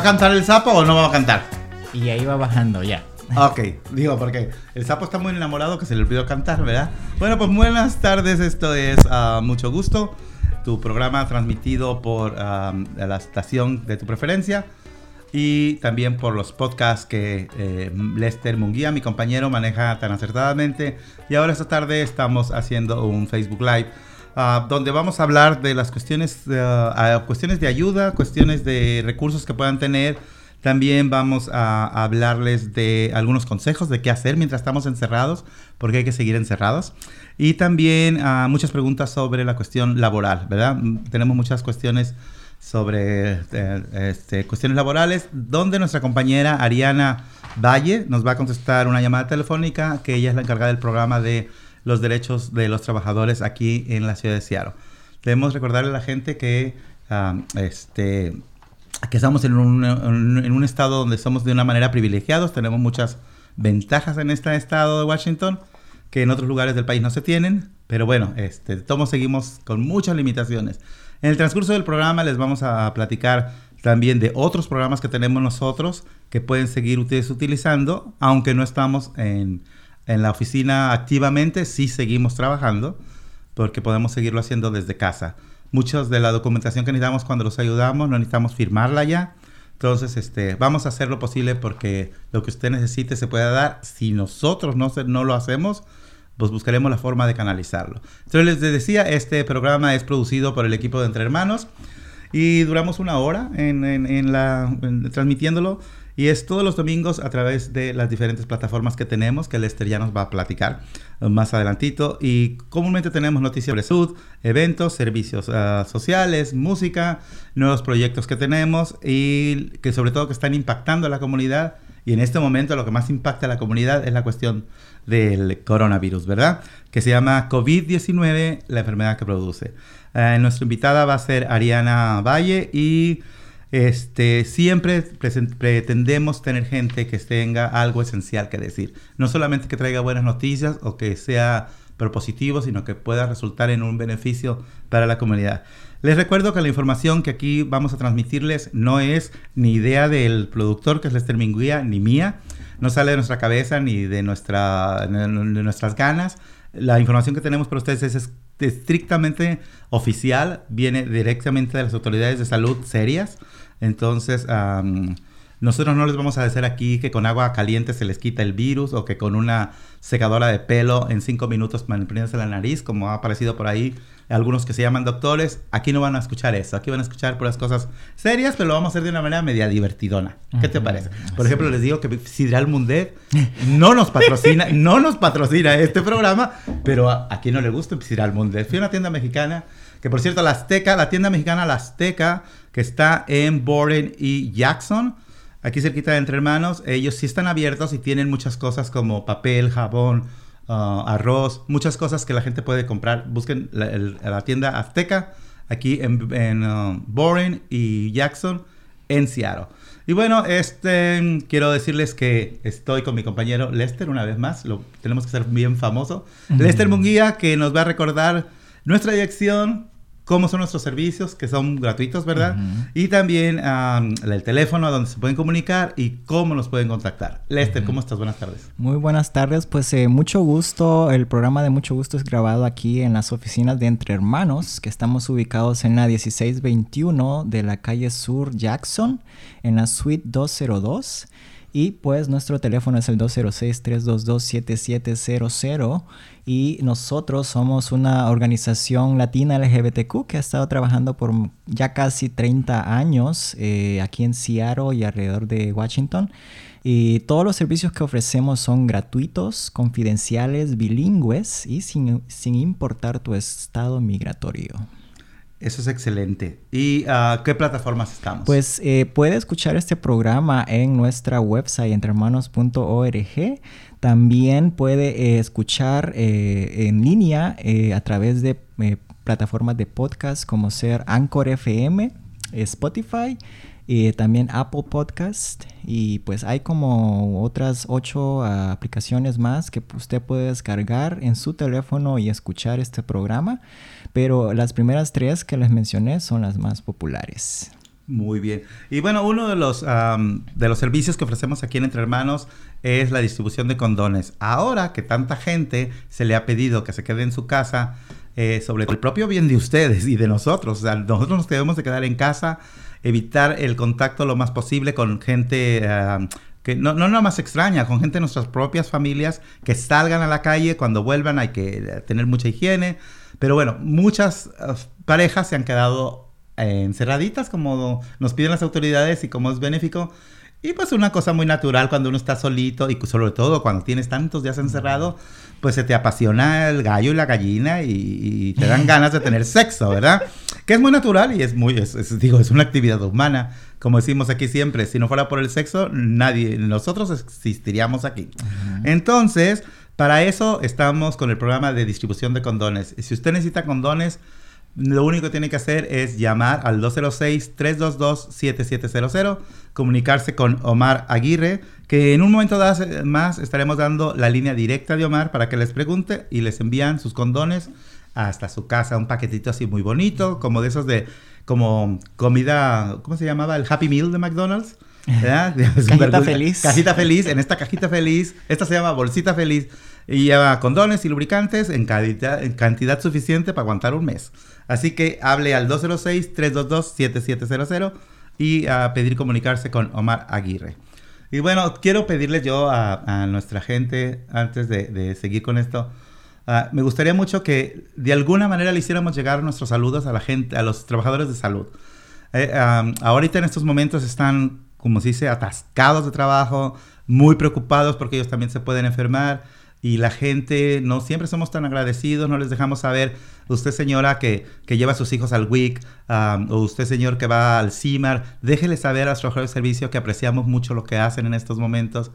¿Va a cantar el sapo o no va a cantar? Y ahí va bajando ya. Ok, digo, porque el sapo está muy enamorado que se le olvidó cantar, ¿verdad? Bueno, pues buenas tardes, esto es uh, Mucho Gusto, tu programa transmitido por uh, la estación de tu preferencia y también por los podcasts que eh, Lester Munguía, mi compañero, maneja tan acertadamente. Y ahora esta tarde estamos haciendo un Facebook Live. Uh, donde vamos a hablar de las cuestiones, uh, cuestiones de ayuda, cuestiones de recursos que puedan tener. También vamos a, a, hablarles de algunos consejos de qué hacer mientras estamos encerrados, porque hay que seguir encerrados. Y también uh, muchas preguntas sobre la cuestión laboral, ¿verdad? Tenemos muchas cuestiones sobre eh, este, cuestiones laborales, donde nuestra compañera Ariana Valle nos va a contestar una llamada telefónica, que ella es la encargada del programa de los derechos de los trabajadores aquí en la ciudad de Seattle. Debemos recordarle a la gente que, um, este, que estamos en un, en un, estado donde somos de una manera privilegiados, tenemos muchas ventajas en este estado de Washington que en otros lugares del país no se tienen, pero bueno, este, todos seguimos con muchas limitaciones. En el transcurso del programa les vamos a platicar también de otros programas que tenemos nosotros que pueden seguir ustedes utilizando, aunque no estamos en, en la oficina activamente, sí seguimos trabajando porque podemos seguirlo haciendo desde casa. Muchos de la documentación que necesitamos cuando los ayudamos no necesitamos firmarla ya. Entonces, este, vamos a hacer lo posible porque lo que usted necesite se pueda dar. Si nosotros no, se, no lo hacemos, pues buscaremos la forma de canalizarlo. Entonces les decía, este programa es producido por el equipo de Entre Hermanos y duramos una hora en, en, en la, transmitiéndolo y es todos los domingos a través de las diferentes plataformas que tenemos, que Lester ya nos va a platicar más adelantito. Y comúnmente tenemos noticias sobre salud, eventos, servicios uh, sociales, música, nuevos proyectos que tenemos y que sobre todo que están impactando a la comunidad. Y en este momento lo que más impacta a la comunidad es la cuestión del coronavirus, ¿verdad? Que se llama COVID-19, la enfermedad que produce. Uh, nuestra invitada va a ser Ariana Valle y este, siempre pretendemos tener gente que tenga algo esencial que decir. No solamente que traiga buenas noticias o que sea propositivo, sino que pueda resultar en un beneficio para la comunidad. Les recuerdo que la información que aquí vamos a transmitirles no es ni idea del productor, que es Lester Minguía, ni mía. No sale de nuestra cabeza ni de, nuestra, de nuestras ganas. La información que tenemos para ustedes es estrictamente oficial, viene directamente de las autoridades de salud serias. Entonces, nosotros no les vamos a decir aquí que con agua caliente se les quita el virus o que con una secadora de pelo en cinco minutos manipulándose la nariz, como ha aparecido por ahí algunos que se llaman doctores. Aquí no van a escuchar eso. Aquí van a escuchar puras cosas serias, pero lo vamos a hacer de una manera media divertidona. ¿Qué te parece? Por ejemplo, les digo que Sidral Mundet no nos patrocina, no nos patrocina este programa, pero a, a quien no le gusta Sidral Mundet. Fui a una tienda mexicana que por cierto, la Azteca, la tienda mexicana La Azteca, que está en Borden y Jackson, aquí cerquita de Entre Hermanos, ellos sí están abiertos y tienen muchas cosas como papel, jabón, uh, arroz, muchas cosas que la gente puede comprar. Busquen la, el, la tienda Azteca aquí en, en uh, Boren y Jackson, en Seattle. Y bueno, este, quiero decirles que estoy con mi compañero Lester una vez más. Lo tenemos que ser bien famoso. Mm. Lester Munguía, que nos va a recordar nuestra dirección, cómo son nuestros servicios, que son gratuitos, ¿verdad? Uh -huh. Y también um, el teléfono a donde se pueden comunicar y cómo nos pueden contactar. Lester, uh -huh. ¿cómo estás? Buenas tardes. Muy buenas tardes, pues eh, mucho gusto. El programa de Mucho Gusto es grabado aquí en las oficinas de Entre Hermanos, que estamos ubicados en la 1621 de la calle Sur Jackson, en la suite 202. Y pues nuestro teléfono es el 206-322-7700 y nosotros somos una organización latina LGBTQ que ha estado trabajando por ya casi 30 años eh, aquí en Seattle y alrededor de Washington. Y todos los servicios que ofrecemos son gratuitos, confidenciales, bilingües y sin, sin importar tu estado migratorio. Eso es excelente. ¿Y uh, qué plataformas estamos? Pues eh, puede escuchar este programa en nuestra website entrehermanos.org. También puede eh, escuchar eh, en línea eh, a través de plataformas de podcast como ser Anchor FM, Spotify y también Apple Podcast y pues hay como otras ocho uh, aplicaciones más que usted puede descargar en su teléfono y escuchar este programa pero las primeras tres que les mencioné son las más populares. Muy bien. Y bueno, uno de los, de los servicios que ofrecemos aquí en Entre Hermanos es la distribución de condones. Ahora que tanta gente se le ha pedido que se quede en su casa, eh, sobre el propio bien de ustedes y de nosotros, nosotros nos debemos de quedar en casa, evitar el contacto lo más posible con gente... que no, no nada más extraña, con gente de nuestras propias familias que salgan a la calle, cuando vuelvan hay que tener mucha higiene. Pero bueno, muchas uh, parejas se han quedado encerraditas como nos piden las autoridades y como es benéfico. Y pues una cosa muy natural cuando uno está solito y sobre todo cuando tienes tantos días encerrado, pues se te apasiona el gallo y la gallina y, te dan ganas de tener sexo, ¿verdad? Que es muy natural y es muy, digo, es una actividad humana. Como decimos aquí siempre, si no fuera por el sexo, nadie, nosotros existiríamos aquí. Entonces, para eso estamos con el programa de distribución de condones. Si usted necesita condones, lo único que tiene que hacer es llamar al 206-322-7700, comunicarse con Omar Aguirre, que en un momento más estaremos dando la línea directa de Omar para que les pregunte y les envían sus condones hasta su casa, un paquetito así muy bonito, como de esos de, como comida, ¿cómo se llamaba? El Happy Meal de McDonald's. cajita feliz. Cajita feliz, en esta cajita feliz, esta se llama bolsita feliz y lleva condones y lubricantes en cantidad, en cantidad suficiente para aguantar un mes. Así que hable al 206-322-7700 y a pedir comunicarse con Omar Aguirre. Y bueno, quiero pedirle yo a, nuestra gente, antes de, seguir con esto, ah, me gustaría mucho que de alguna manera le hiciéramos llegar nuestros saludos a la gente, a los trabajadores de salud. Eh, ahorita en estos momentos están, como se dice, atascados de trabajo, muy preocupados porque ellos también se pueden enfermar y la gente no siempre somos tan agradecidos, no les dejamos saber, usted señora que, que lleva a sus hijos al WIC, o usted señor que va al CIMAR, déjele saber a los trabajadores de servicio que apreciamos mucho lo que hacen en estos momentos,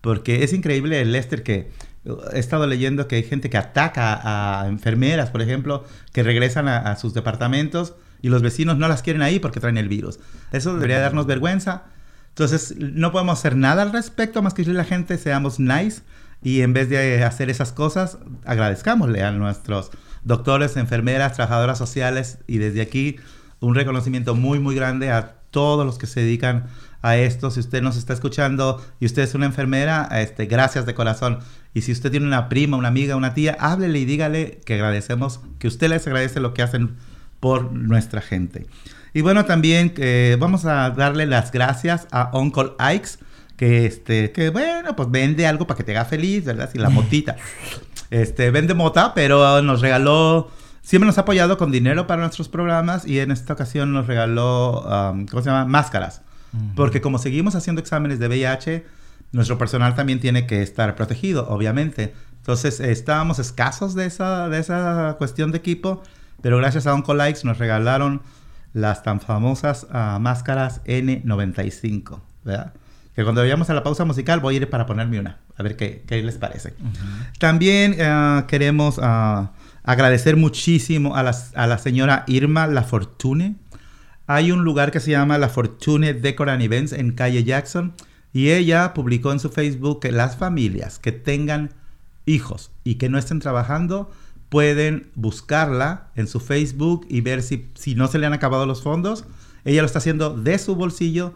porque es increíble, Lester, que uh, he estado leyendo que hay gente que ataca a enfermeras, por ejemplo, que regresan a, a sus departamentos y los vecinos no las quieren ahí porque traen el virus. Eso debería darnos vergüenza. Entonces, no podemos hacer nada al respecto más que decirle a la gente, seamos nice y en vez de hacer esas cosas, agradezcámosle a nuestros doctores, enfermeras, trabajadoras sociales y desde aquí un reconocimiento muy, muy grande a todos los que se dedican a esto. Si usted nos está escuchando y usted es una enfermera, este, gracias de corazón. Y si usted tiene una prima, una amiga, una tía, háblele y dígale que agradecemos, que usted les agradece lo que hacen por nuestra gente. Y bueno, también eh, vamos a darle las gracias a Uncle Ikes que este, que bueno, pues vende algo para que te haga feliz, ¿verdad? Si la motita. Este, vende mota, pero nos regaló, siempre nos ha apoyado con dinero para nuestros programas y en esta ocasión nos regaló, um, ¿cómo se llama? Máscaras. Porque como seguimos haciendo exámenes de VIH, nuestro personal también tiene que estar protegido, obviamente. Entonces, estábamos escasos de esa, de esa cuestión de equipo, pero gracias a Oncolikes nos regalaron las tan famosas uh, máscaras N95, ¿verdad? Que cuando vayamos a la pausa musical voy a ir para ponerme una, a ver qué, qué les parece. También uh, queremos uh, agradecer muchísimo a la, a la señora Irma La Fortune. Hay un lugar que se llama La Fortune Decor and Events en calle Jackson y ella publicó en su Facebook que las familias que tengan hijos y que no estén trabajando pueden buscarla en su Facebook y ver si, si no se le han acabado los fondos. Ella lo está haciendo de su bolsillo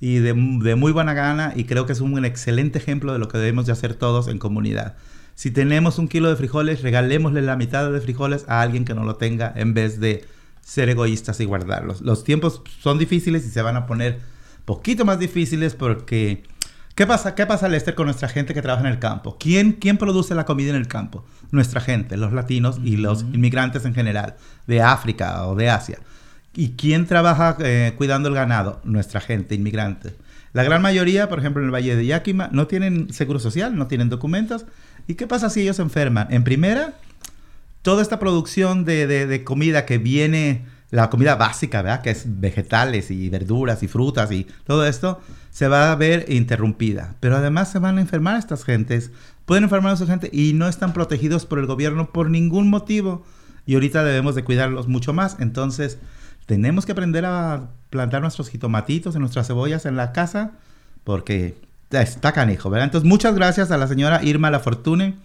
y de, muy buena gana y creo que es un excelente ejemplo de lo que debemos de hacer todos en comunidad. Si tenemos un kilo de frijoles, regalémosle la mitad de frijoles a alguien que no lo tenga en vez de ser egoístas y guardarlos. Los tiempos son difíciles y se van a poner poquito más difíciles porque... ¿Qué pasa, ¿Qué pasa, Lester, con nuestra gente que trabaja en el campo? ¿Quién, ¿Quién produce la comida en el campo? Nuestra gente, los latinos y los inmigrantes en general, de África o de Asia. ¿Y quién trabaja eh, cuidando el ganado? Nuestra gente, inmigrante. La gran mayoría, por ejemplo, en el Valle de Yakima, no tienen seguro social, no tienen documentos. ¿Y qué pasa si ellos se enferman? En primera, toda esta producción de, comida que viene, la comida básica, ¿verdad? Que es vegetales y verduras y frutas y todo esto, se va a ver interrumpida. Pero además se van a enfermar estas gentes, pueden enfermar a esa gente y no están protegidos por el gobierno por ningún motivo. Y ahorita debemos de cuidarlos mucho más. Entonces, tenemos que aprender a plantar nuestros jitomatitos y nuestras cebollas en la casa porque está canijo, ¿verdad? Entonces, muchas gracias a la señora Irma La Fortune.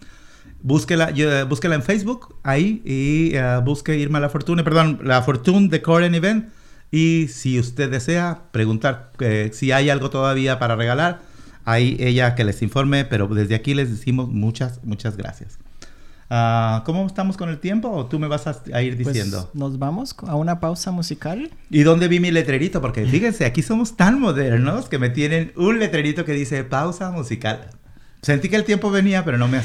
Búsquela, búsquela en Facebook ahí y uh, busque Irma La Fortune, perdón, La Fortune Decor and Event Y si usted desea preguntar eh, si hay algo todavía para regalar, ahí ella que les informe, pero desde aquí les decimos muchas, muchas gracias. Ah, ¿Cómo estamos con el tiempo o tú me vas a, a ir Pues, diciendo? nos vamos a una pausa musical. ¿Y dónde vi mi letrerito? Porque fíjense, aquí somos tan modernos que me tienen un letrerito que dice pausa musical. Sentí que el tiempo venía, pero no me...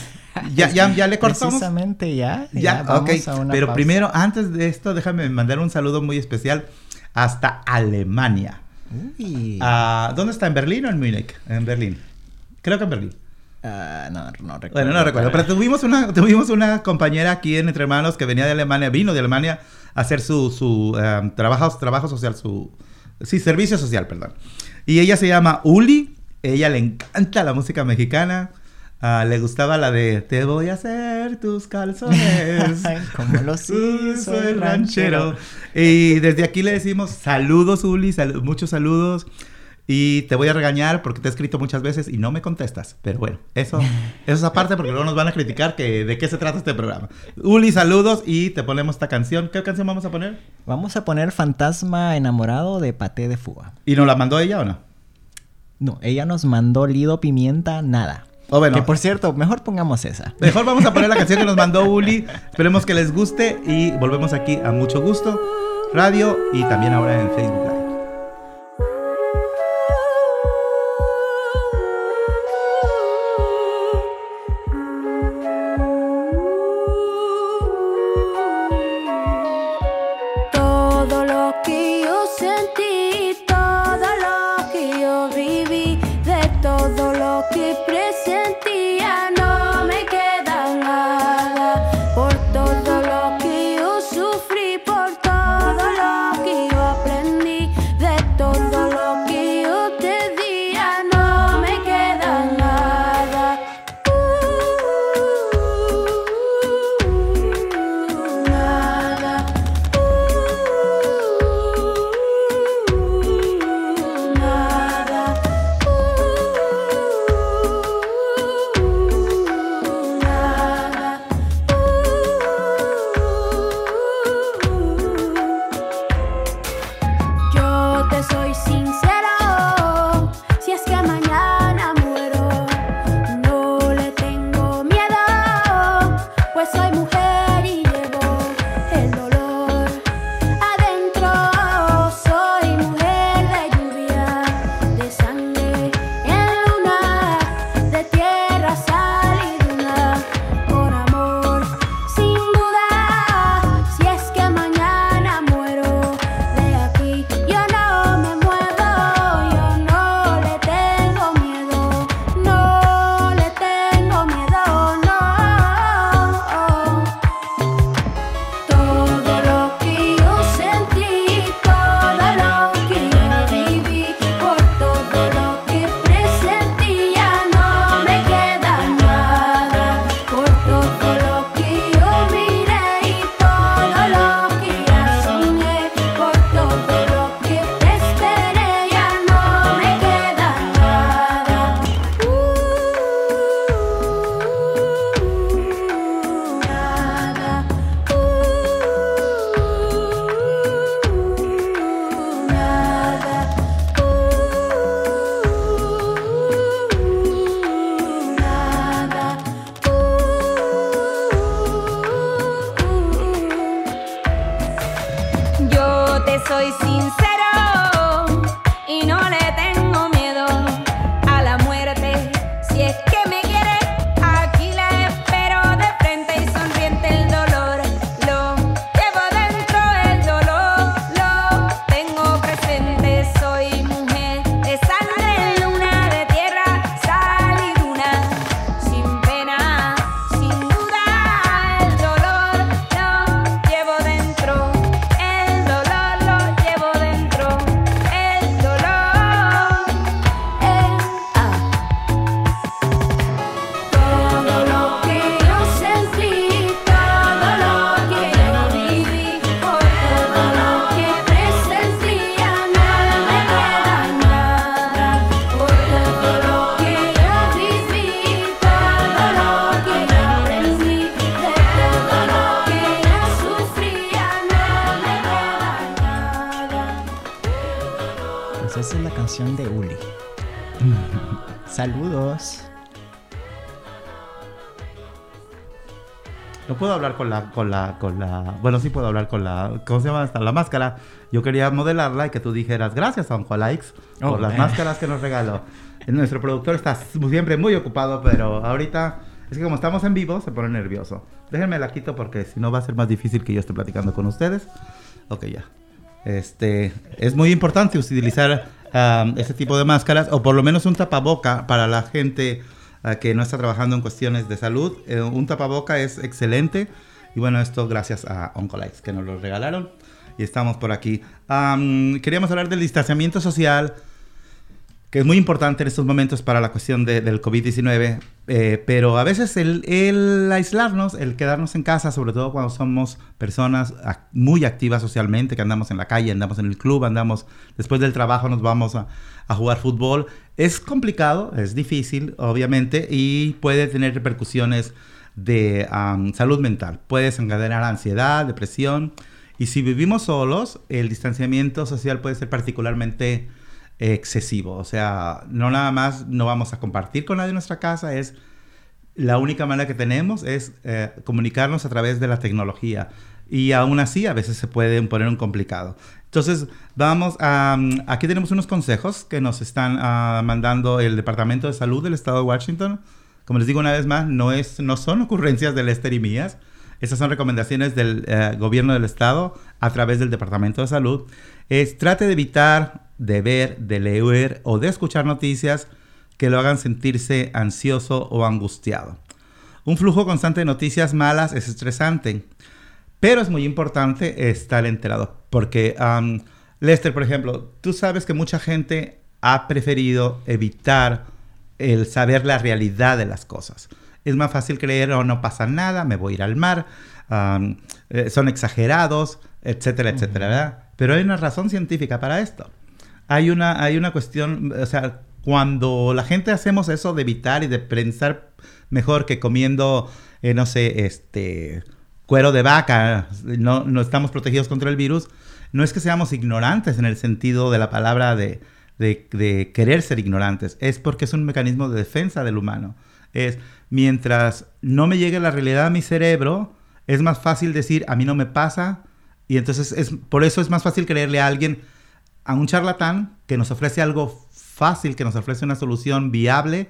Ya, ya, ya le cortamos. Precisamente ya. Ya, ok. vamos a una Pero pausa. primero, antes de esto, déjame mandar un saludo muy especial hasta Alemania. Uy. Ah, ¿Dónde está? ¿En Berlín o en Múnich? En Berlín. Creo que en Berlín. Ah, no, no recuerdo. Bueno, no recuerdo. Pero tuvimos una, tuvimos una compañera aquí en Entre Hermanos que venía de Alemania, vino de Alemania a hacer su, su eh, trabajo, trabajo social, su... Sí, servicio social, perdón. Y ella se llama Uli. Ella le encanta la música mexicana. Ah, le gustaba la de Te voy a hacer tus calzones. Como los hizo el ranchero. Y desde aquí le decimos saludos, Uli, sal- muchos saludos. Y te voy a regañar porque te he escrito muchas veces y no me contestas. Pero bueno, eso, eso es aparte porque luego nos van a criticar que de qué se trata este programa. Uli, saludos y te ponemos esta canción. ¿Qué canción vamos a poner? Vamos a poner Fantasma enamorado de Paté de Fuga. ¿Y nos la mandó ella o no? No, ella nos mandó Lido Pimienta, nada. O bueno, Que por cierto, mejor pongamos esa. mejor vamos a poner la canción que nos mandó Uli. Esperemos que les guste y volvemos aquí a mucho gusto. Radio y también ahora en Facebook hablar con la, con la, con la, bueno, sí puedo hablar con la, ¿cómo se llama esta? La máscara. Yo quería modelarla y que tú dijeras gracias a Likes Oh, por las eh. máscaras que nos regaló. Nuestro productor está siempre muy ocupado, pero ahorita es que como estamos en vivo se pone nervioso. Déjenme la quito porque si no va a ser más difícil que yo esté platicando con ustedes. Ok, ya. Este, es muy importante utilizar um, este tipo de máscaras o por lo menos un tapaboca para la gente que no está trabajando en cuestiones de salud. Eh, un tapaboca es excelente y bueno, esto gracias a Oncolites que nos lo regalaron y estamos por aquí. Queríamos hablar del distanciamiento social que es muy importante en estos momentos para la cuestión de- del COVID-19, eh, pero a veces el, el aislarnos, el quedarnos en casa, sobre todo cuando somos personas muy activas socialmente, que andamos en la calle, andamos en el club, andamos después del trabajo, nos vamos a, a jugar fútbol, es complicado, es difícil, obviamente, y puede tener repercusiones de am, salud mental, puede desencadenar ansiedad, depresión, y si vivimos solos, el distanciamiento social puede ser particularmente excesivo. O sea, no nada más no vamos a compartir con nadie nuestra casa, es la única manera que tenemos es eh, comunicarnos a través de la tecnología. Y aún así a veces se puede poner un complicado. Entonces, vamos a... mm, aquí tenemos unos consejos que nos están ah, mandando el Departamento de Salud del Estado de Washington. Como les digo una vez más, no, es, no son ocurrencias de Lester y mías. Estas son recomendaciones del eh, gobierno del estado a través del Departamento de Salud. Es trate de evitar de ver, de leer o de escuchar noticias que lo hagan sentirse ansioso o angustiado. Un flujo constante de noticias malas es estresante, pero es muy importante estar enterado. Porque, um, Lester, por ejemplo, tú sabes que mucha gente ha preferido evitar el saber la realidad de las cosas. Es más fácil creer, o no pasa nada, me voy a ir al mar, um, eh, son exagerados, etcétera, etcétera, ¿verdad? Pero hay una razón científica para esto. Hay una, hay una cuestión, o sea, cuando la gente hacemos eso de evitar y de pensar mejor que comiendo, eh, no sé, este, cuero de vaca, no, no estamos protegidos contra el virus, no es que seamos ignorantes en el sentido de la palabra de, de, de querer ser ignorantes, es porque es un mecanismo de defensa del humano. Es mientras no me llegue la realidad a mi cerebro, es más fácil decir, a mí no me pasa, y entonces es, por eso es más fácil creerle a alguien, a un charlatán que nos ofrece algo fácil, que nos ofrece una solución viable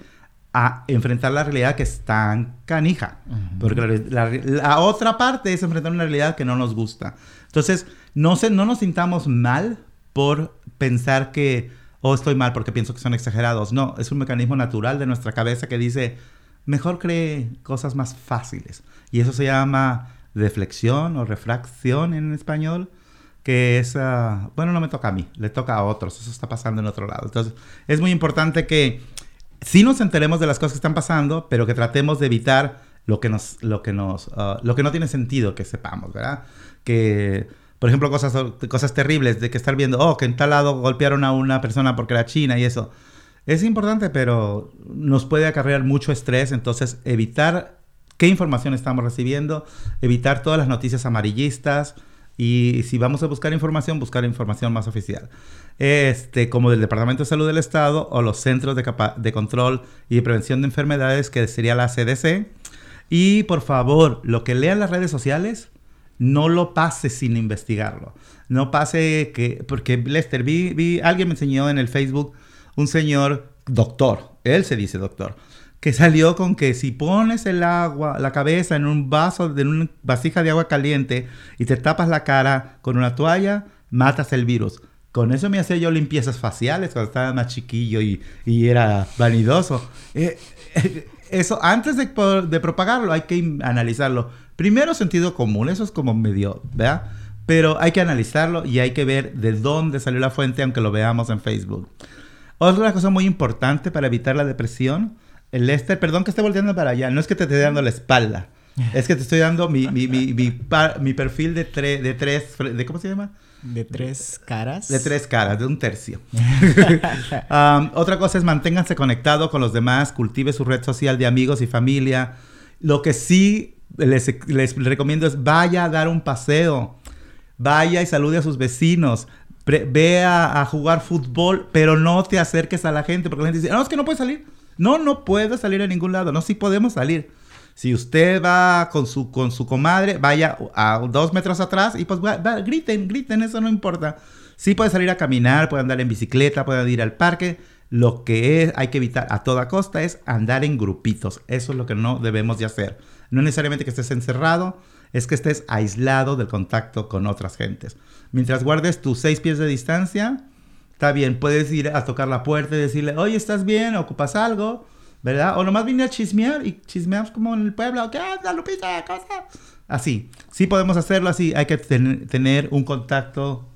a enfrentar la realidad que es tan canija. Porque la, la- la otra parte es enfrentar una realidad que no nos gusta. Entonces, no, se, no nos sintamos mal por pensar que, oh, estoy mal porque pienso que son exagerados. No, es un mecanismo natural de nuestra cabeza que dice, mejor cree cosas más fáciles. Y eso se llama deflexión o refracción en español que es, bueno, no me toca a mí, le toca a otros, eso está pasando en otro lado. Entonces, es muy importante que sí nos enteremos de las cosas que están pasando, pero que tratemos de evitar lo que nos, lo que nos, ah, lo que no tiene sentido que sepamos, ¿verdad? Que, por ejemplo, cosas, cosas terribles de que estar viendo, oh, que en tal lado golpearon a una persona porque era china y eso. Es importante, pero nos puede acarrear mucho estrés, entonces evitar qué información estamos recibiendo, evitar todas las noticias amarillistas y si vamos a buscar información, buscar información más oficial. Este, como del Departamento de Salud del Estado o los Centros de, de Control y de Prevención de Enfermedades, que sería la CDC. Y por favor, lo que lean las redes sociales, no lo pase sin investigarlo. No pase que, porque Lester, vi, vi, alguien me enseñó en el Facebook un señor doctor, él se dice doctor, que salió con que si pones el agua, la cabeza en un vaso, en una vasija de agua caliente y te tapas la cara con una toalla, matas el virus. Con eso me hacía yo limpiezas faciales cuando estaba más chiquillo y, y era vanidoso. Eh, eh, eso, antes de, de propagarlo, hay que analizarlo. Primero, sentido común, eso es como medio, ¿verdad? Pero hay que analizarlo y hay que ver de dónde salió la fuente, aunque lo veamos en Facebook. Otra cosa muy importante para evitar la depresión, el Lester, perdón que esté volteando para allá, no es que te esté dando la espalda, es que te estoy dando mi, mi, mi, mi, par- mi perfil de, tre- de tres, de ¿cómo se llama? De tres caras. De tres caras, de un tercio. Um, otra cosa es manténganse conectados con los demás, cultive su red social de amigos y familia. Lo que sí les, les recomiendo es vaya a dar un paseo, vaya y salude a sus vecinos. Pre- ve a, a jugar fútbol, pero no te acerques a la gente, porque la gente dice, no, es que no puedes salir. No, no puedes salir a ningún lado. No, sí podemos salir. Si usted va con su, con su comadre, vaya a dos metros atrás y pues va- va, griten, griten, eso no importa. Sí puede salir a caminar, puede andar en bicicleta, puede ir al parque. Lo que es, hay que evitar a toda costa es andar en grupitos. Eso es lo que no debemos de hacer. No necesariamente que estés encerrado, es que estés aislado del contacto con otras gentes. Mientras guardes tus seis pies de distancia, está bien. Puedes ir a tocar la puerta y decirle, oye, ¿estás bien? ¿Ocupas algo? ¿Verdad? O nomás vine a chismear y chismeamos como en el pueblo. ¿Qué onda, Lupita? ¿Cosa? Así. Sí podemos hacerlo así. Hay que ten- tener un contacto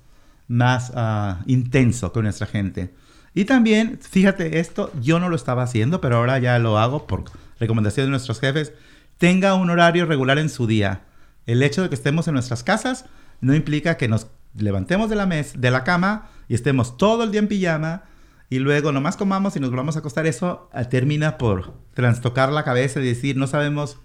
más ah, intenso con nuestra gente. Y también, fíjate, esto yo no lo estaba haciendo, pero ahora ya lo hago por recomendación de nuestros jefes. Tenga un horario regular en su día. El hecho de que estemos en nuestras casas no implica que nos levantemos de la, mes de la cama y estemos todo el día en pijama y luego nomás comamos y nos volvamos a acostar. Eso ah, termina por trastocar la cabeza y decir, no sabemos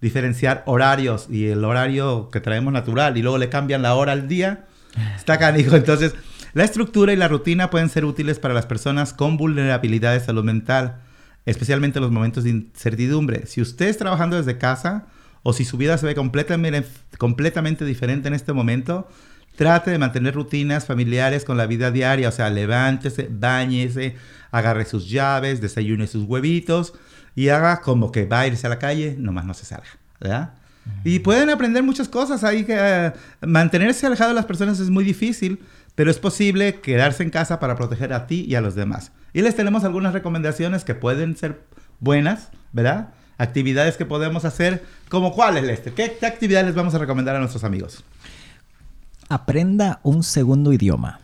diferenciar horarios y el horario que traemos natural y luego le cambian la hora al día. Está canijo. Entonces, la estructura y la rutina pueden ser útiles para las personas con vulnerabilidad de salud mental, especialmente en los momentos de incertidumbre. Si usted es trabajando desde casa o si su vida se ve completamente, completamente diferente en este momento, trate de mantener rutinas familiares con la vida diaria. O sea, levántese, bañese, agarre sus llaves, desayune sus huevitos y haga como que va a irse a la calle, nomás no se salga. ¿verdad? Y pueden aprender muchas cosas. Ahí que eh, mantenerse alejado de las personas es muy difícil, pero es posible quedarse en casa para proteger a ti y a los demás. Y les tenemos algunas recomendaciones que pueden ser buenas, ¿verdad? Actividades que podemos hacer, como cuáles, Lester. ¿Qué, qué actividades les vamos a recomendar a nuestros amigos? Aprenda un segundo idioma.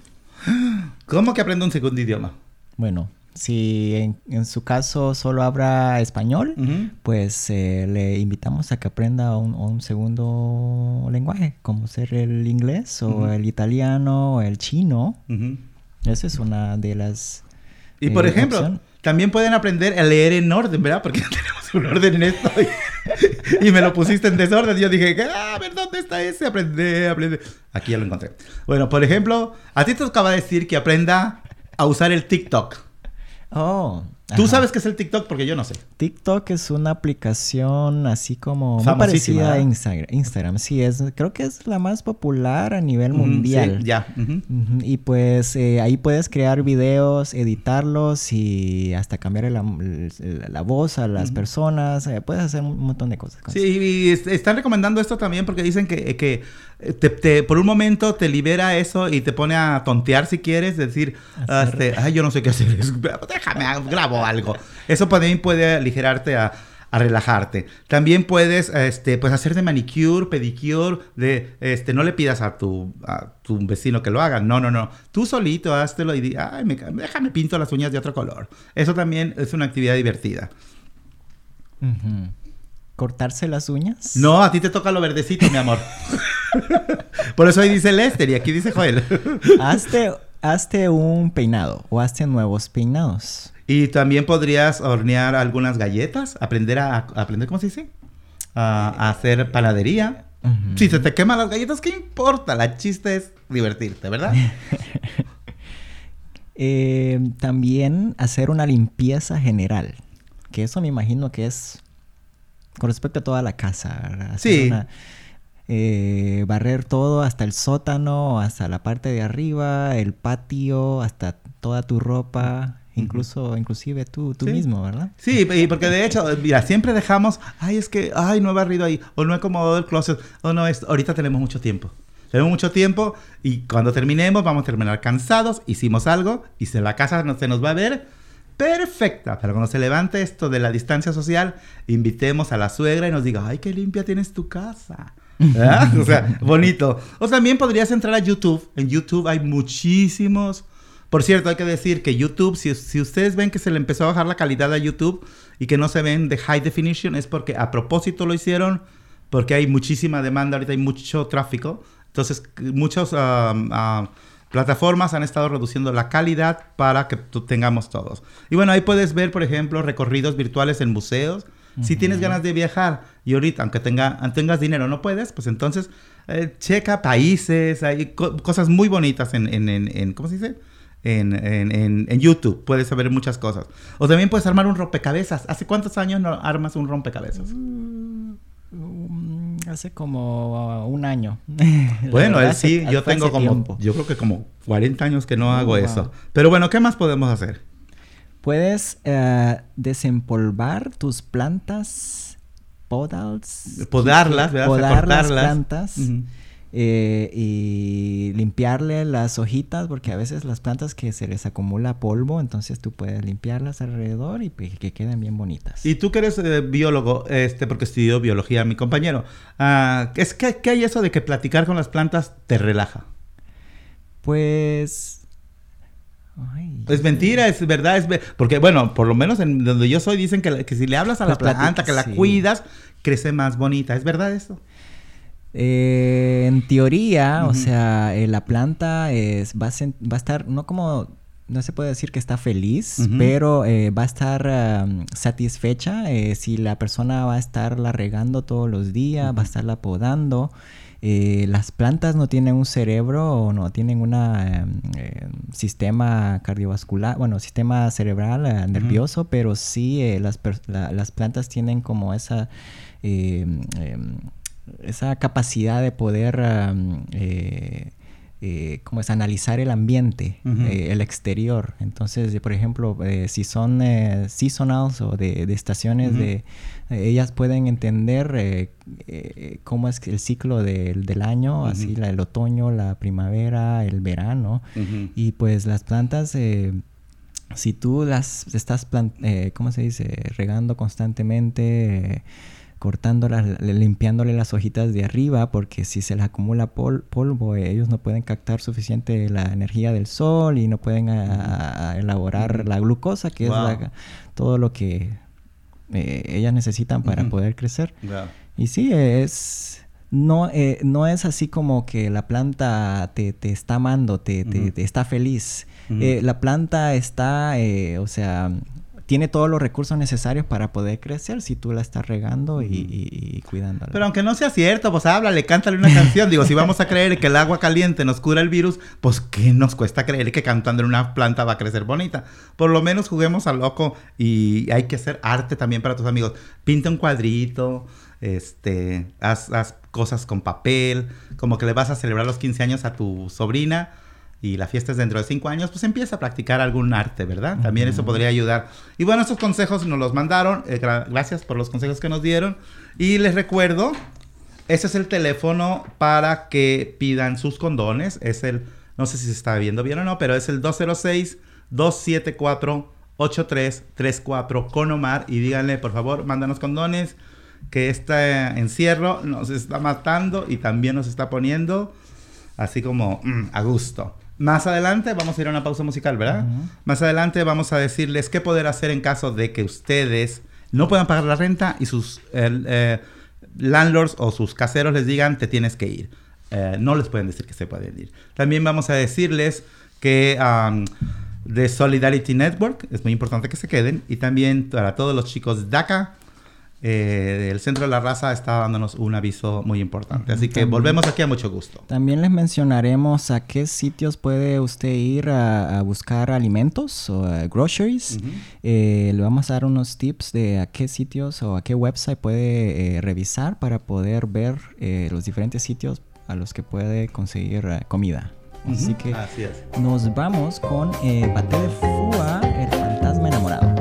¿Cómo que aprenda un segundo idioma? Bueno, si en, en su caso solo habla español, pues eh, le invitamos a que aprenda un, un segundo lenguaje, como ser el inglés o el italiano o el chino. Esa es una de las... Y por eh, ejemplo, opción. También pueden aprender a leer en orden, ¿verdad? Porque tenemos un orden en esto. Y, me lo pusiste en desorden. Yo dije, ah, a ver, ¿dónde está ese? Aprende, aprende. Aquí ya lo encontré. Bueno, por ejemplo, a ti te tocaba decir que aprenda a usar el TikTok. Oh. Tú ajá. sabes qué es el TikTok porque yo no sé. TikTok es una aplicación así como muy parecida a. Instagram. Instagram, sí, es, creo que es la más popular a nivel mundial. sí, ya. Y pues eh, ahí puedes crear videos, editarlos y hasta cambiar la, la voz a las personas. eh, puedes hacer un montón de cosas. con Sí, y est- están recomendando esto también porque dicen que, que te, te- por un momento te libera eso y te pone a tontear si quieres, decir, este, ay, yo no sé qué hacer, déjame, grabo algo. Eso también puede aligerarte a, a relajarte. También puedes, este, pues hacer de manicure, pedicure, de, este, no le pidas a tu, a tu vecino que lo haga, no, no, no. Tú solito háztelo y di, ay, me, déjame pinto las uñas de otro color. Eso también es una actividad divertida. Ujú. ¿Cortarse las uñas? No, a ti te toca lo verdecito, mi amor. Por eso ahí dice Lester y aquí dice Joel. Hazte, hazte un peinado o hazte nuevos peinados. y también podrías hornear algunas galletas, aprender a, a- aprender, ¿cómo se dice? A, a hacer panadería. Ujú. Si se te queman las galletas, ¿qué importa? La chiste es divertirte, ¿verdad? Eh, también hacer una limpieza general. Que eso me imagino que es con respecto a toda la casa. ¿verdad? Hacer Sí. una- eh, barrer todo hasta el sótano, hasta la parte de arriba, el patio, hasta toda tu ropa, incluso, inclusive tú, tú Sí. mismo, ¿verdad? Sí, y porque de hecho, mira, siempre dejamos, ay, es que, ay, no he barrido ahí, o no he acomodado el closet, o no, es, ahorita tenemos mucho tiempo. Tenemos mucho tiempo y cuando terminemos vamos a terminar cansados, hicimos algo y se la casa no se nos va a ver perfecta. Pero cuando se levante esto de la distancia social, invitemos a la suegra y nos diga, ay, qué limpia tienes tu casa. O sea, bonito. O también podrías entrar a YouTube. En YouTube hay muchísimos por cierto, hay que decir que YouTube, si, si ustedes ven que se le empezó a bajar la calidad a YouTube y que no se ven de high definition, es porque a propósito lo hicieron, porque hay muchísima demanda, ahorita hay mucho tráfico. Entonces, muchas ah, ah, plataformas han estado reduciendo la calidad para que tengamos todos. Y bueno, ahí puedes ver, por ejemplo, recorridos virtuales en museos. Si tienes ganas de viajar y ahorita, aunque tenga, tengas dinero, no puedes, pues entonces eh, checa países, hay co- cosas muy bonitas en, en, en, en- ¿cómo se dice? En, en, en, en YouTube, puedes saber muchas cosas. O también puedes armar un rompecabezas. ¿Hace cuántos años no armas un rompecabezas? Mm, hace como un año. Bueno, él sí, hace- yo tengo como, tiempo. yo creo que como 40 años que no Oh, hago wow. eso. Pero bueno, ¿qué más podemos hacer? Puedes eh, desempolvar tus plantas, podals. Podarlas, ¿verdad? Podar las plantas. Eh, y limpiarle las hojitas porque a veces las plantas que se les acumula polvo entonces tú puedes limpiarlas alrededor y que queden bien bonitas Y tú que eres eh, biólogo, este, porque estudió biología mi compañero, ah, es que, ¿qué hay eso de que platicar con las plantas te relaja? pues ay, Es mentira, es verdad, es porque bueno, por lo menos en donde yo soy dicen que, que si le hablas a la Pues planta, que la sí. cuidas, crece más bonita. ¿Es verdad eso? Eh, en teoría, o sea, eh, la planta es, va, a va a estar, no como, no se puede decir que está feliz, pero eh, va a estar satisfecha eh, si la persona va a estarla regando todos los días, va a estarla podando. Las plantas no tienen un cerebro o no tienen un sistema cardiovascular, bueno, sistema cerebral nervioso, pero sí las, la- las plantas tienen como esa... esa capacidad de poder eh, eh, ¿cómo es? analizar el ambiente, eh, el exterior. Entonces, por ejemplo, si son seasonals o de, de estaciones, de, ellas pueden entender cómo es el ciclo del- del año, así la- el otoño, la primavera, el verano. Y pues las plantas, si tú las estás, eh, ¿cómo se dice? Regando constantemente, cortándolas, le- limpiándole las hojitas de arriba, porque si se les acumula pol- polvo, ellos no pueden captar suficiente la energía del sol y no pueden a- a elaborar la glucosa, que Wow. es la- todo lo que eh, ellas necesitan para poder crecer. Y sí, es... No, eh, no es así como que la planta te, te está amando, te, te- está feliz. Eh, la planta está, o sea, tiene todos los recursos necesarios para poder crecer si tú la estás regando y, y- y cuidándola. Pero aunque no sea cierto, pues háblale, cántale una canción. Digo, si vamos a creer que el agua caliente nos cura el virus, pues ¿qué nos cuesta creer que cantándole una planta va a crecer bonita? Por lo menos juguemos al loco y hay que hacer arte también para tus amigos. Pinta un cuadrito, este, haz, haz cosas con papel, como que le vas a celebrar los 15 años a tu sobrina y la fiesta es dentro de 5 años, pues empieza a practicar algún arte, ¿verdad? También eso podría ayudar. Y bueno, estos consejos nos los mandaron. eh, gra- gracias por los consejos que nos dieron. Y les recuerdo, ese es el teléfono para que pidan sus condones. Es el, no sé si se está viendo bien o no, pero es el 206-274-8334 con Omar. Y díganle, por favor, mándanos condones, que este encierro nos está matando y también nos está poniendo así como mm, a gusto. Más adelante vamos a ir a una pausa musical, ¿verdad? Más adelante vamos a decirles qué poder hacer en caso de que ustedes no puedan pagar la renta y sus eh, landlords o sus caseros les digan te tienes que ir. Eh, no les pueden decir que se pueden ir. También vamos a decirles que um, de Solidarity Network es muy importante que se queden y también para todos los chicos DACA eh, el Centro de la Raza está dándonos un aviso muy importante. Así que volvemos aquí a mucho gusto. También les mencionaremos a qué sitios puede usted ir a, a buscar alimentos o eh, groceries. Eh, le vamos a dar unos tips de a qué sitios o a qué website puede eh, revisar para poder ver los diferentes sitios a los que puede conseguir comida. Así que Así nos vamos con Bate de Fua, el fantasma enamorado.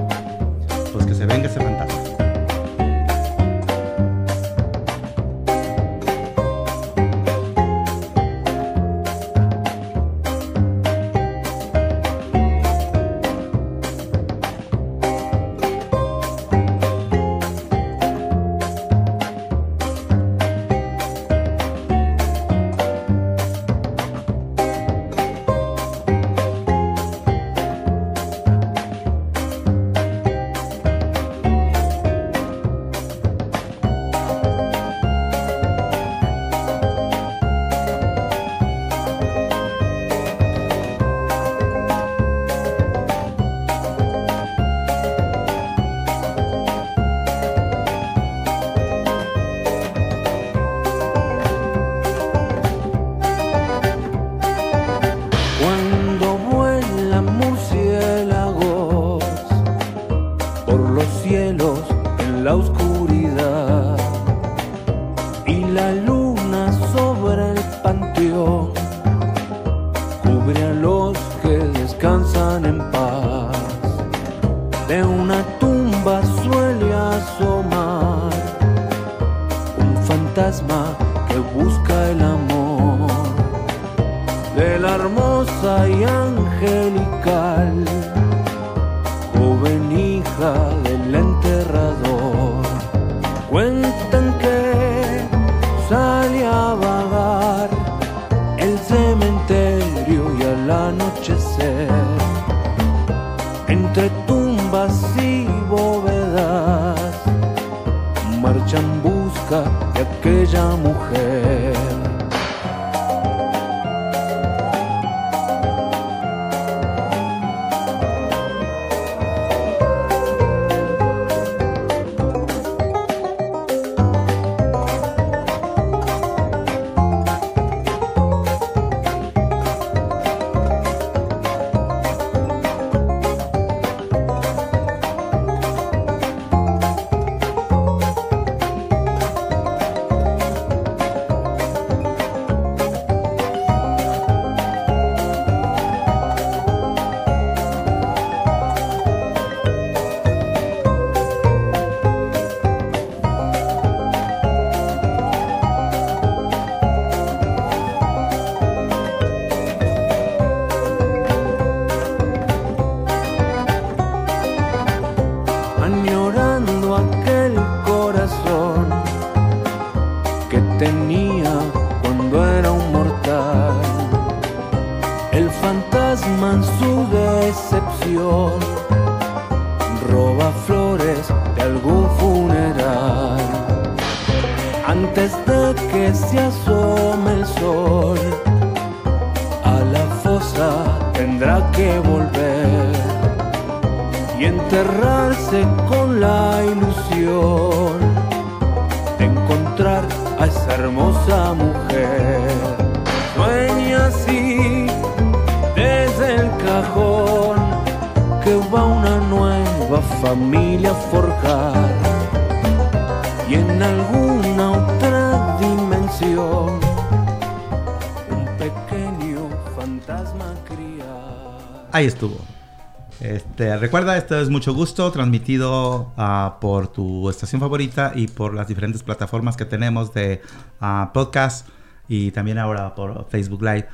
Recuerda, esto es mucho gusto, transmitido ah, por tu estación favorita y por las diferentes plataformas que tenemos de ah, podcast y también ahora por Facebook Live.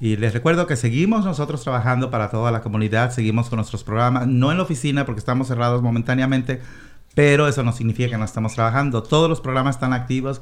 Y les recuerdo que seguimos nosotros trabajando para toda la comunidad, seguimos con nuestros programas, no en la oficina porque estamos cerrados momentáneamente, pero eso no significa que no estamos trabajando. Todos los programas están activos.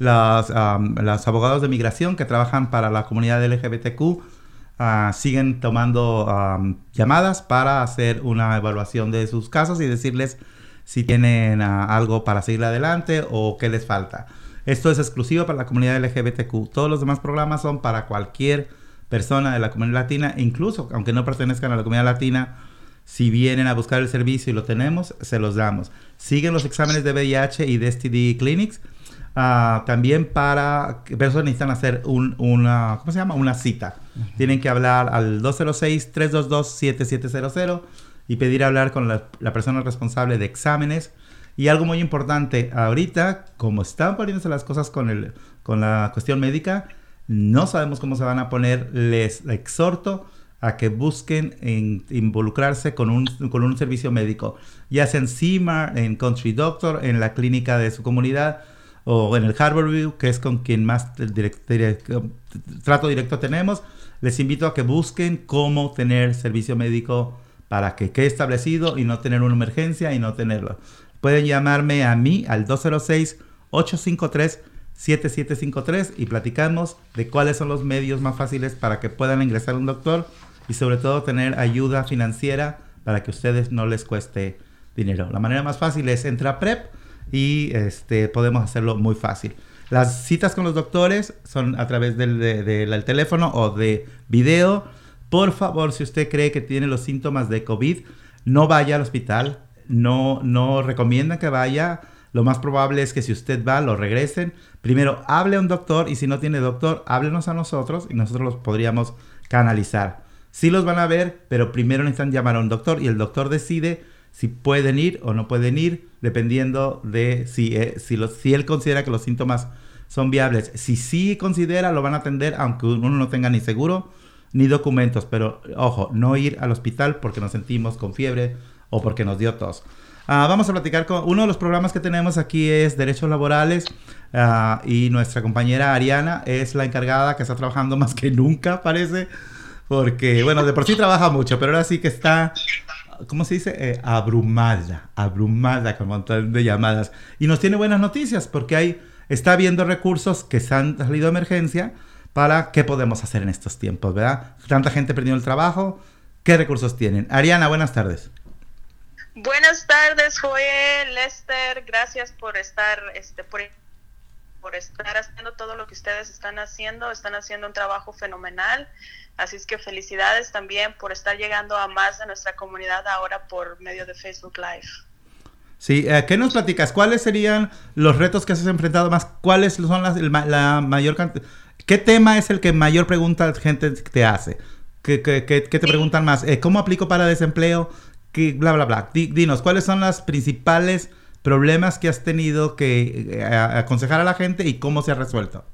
Los, los abogados de migración que trabajan para la comunidad LGBTQ ah, siguen tomando am, llamadas para hacer una evaluación de sus casos y decirles si tienen ah, algo para seguir adelante o qué les falta. Esto es exclusivo para la comunidad LGBTQ. Todos los demás programas son para cualquier persona de la comunidad latina, incluso aunque no pertenezcan a la comunidad latina, si vienen a buscar el servicio y lo tenemos, se los damos. Siguen los exámenes de VIH y de STD Clinics. Ah, también para que personas necesitan hacer un- una, ¿cómo se llama? Una cita. Tienen que hablar al 206-322-7700 y pedir hablar con la, la persona responsable de exámenes. Y algo muy importante, ahorita, como están poniéndose las cosas con, el, con la cuestión médica, no sabemos cómo se van a poner. Les exhorto a que busquen en- involucrarse con un, con un servicio médico, ya sea en CIMAR, en Country Doctor, en la clínica de su comunidad o en el Harborview, que es con quien más trato directo tenemos. Les invito a que busquen cómo tener servicio médico para que quede establecido y no tener una emergencia y no tenerlo. Pueden llamarme a mí al 206-853-7753 y platicamos de cuáles son los medios más fáciles para que puedan ingresar un doctor y sobre todo tener ayuda financiera para que a ustedes no les cueste dinero. La manera más fácil es entrar a PrEP y este, podemos hacerlo muy fácil. Las citas con los doctores son a través del, de- de- del teléfono o de video. Por favor, si usted cree que tiene los síntomas de COVID, no vaya al hospital. No, no recomiendan que vaya. Lo más probable es que si usted va, lo regresen. Primero, hable a un doctor y si no tiene doctor, háblenos a nosotros y nosotros los podríamos canalizar. Sí los van a ver, pero primero necesitan llamar a un doctor y el doctor decide si pueden ir o no pueden ir, dependiendo de si, eh, si, los, si él considera que los síntomas son viables. Si sí considera, lo van a atender, aunque uno no tenga ni seguro ni documentos. Pero ojo, no ir al hospital porque nos sentimos con fiebre o porque nos dio tos. Ah, vamos a platicar con uno de los programas que tenemos aquí es Derechos Laborales ah, y nuestra compañera Ariana es la encargada que está trabajando más que nunca, parece, porque, bueno, de por sí trabaja mucho, pero ahora sí que está, ¿cómo se dice? Eh, abrumada, abrumada con un montón de llamadas. Y nos tiene buenas noticias porque hay, está habiendo recursos que se han salido de emergencia para qué podemos hacer en estos tiempos, ¿verdad? Tanta gente perdiendo el trabajo, ¿qué recursos tienen? Ariana, buenas tardes. Buenas tardes, Joel, Lester, gracias por estar, este, por, por estar haciendo todo lo que ustedes están haciendo, están haciendo un trabajo fenomenal, así es que felicidades también por estar llegando a más de nuestra comunidad ahora por medio de Facebook Live. Sí, eh, ¿qué nos platicas? ¿Cuáles serían los retos que has enfrentado más? ¿Cuáles son las, la mayor cantidad? ¿Qué tema es el que mayor pregunta gente te hace? ¿Qué, qué, qué, te preguntan más? Eh, ¿Cómo aplico para desempleo? que bla, bla, bla. Dinos, ¿cuáles son los principales problemas que has tenido que eh, aconsejar a la gente y cómo se ha resuelto?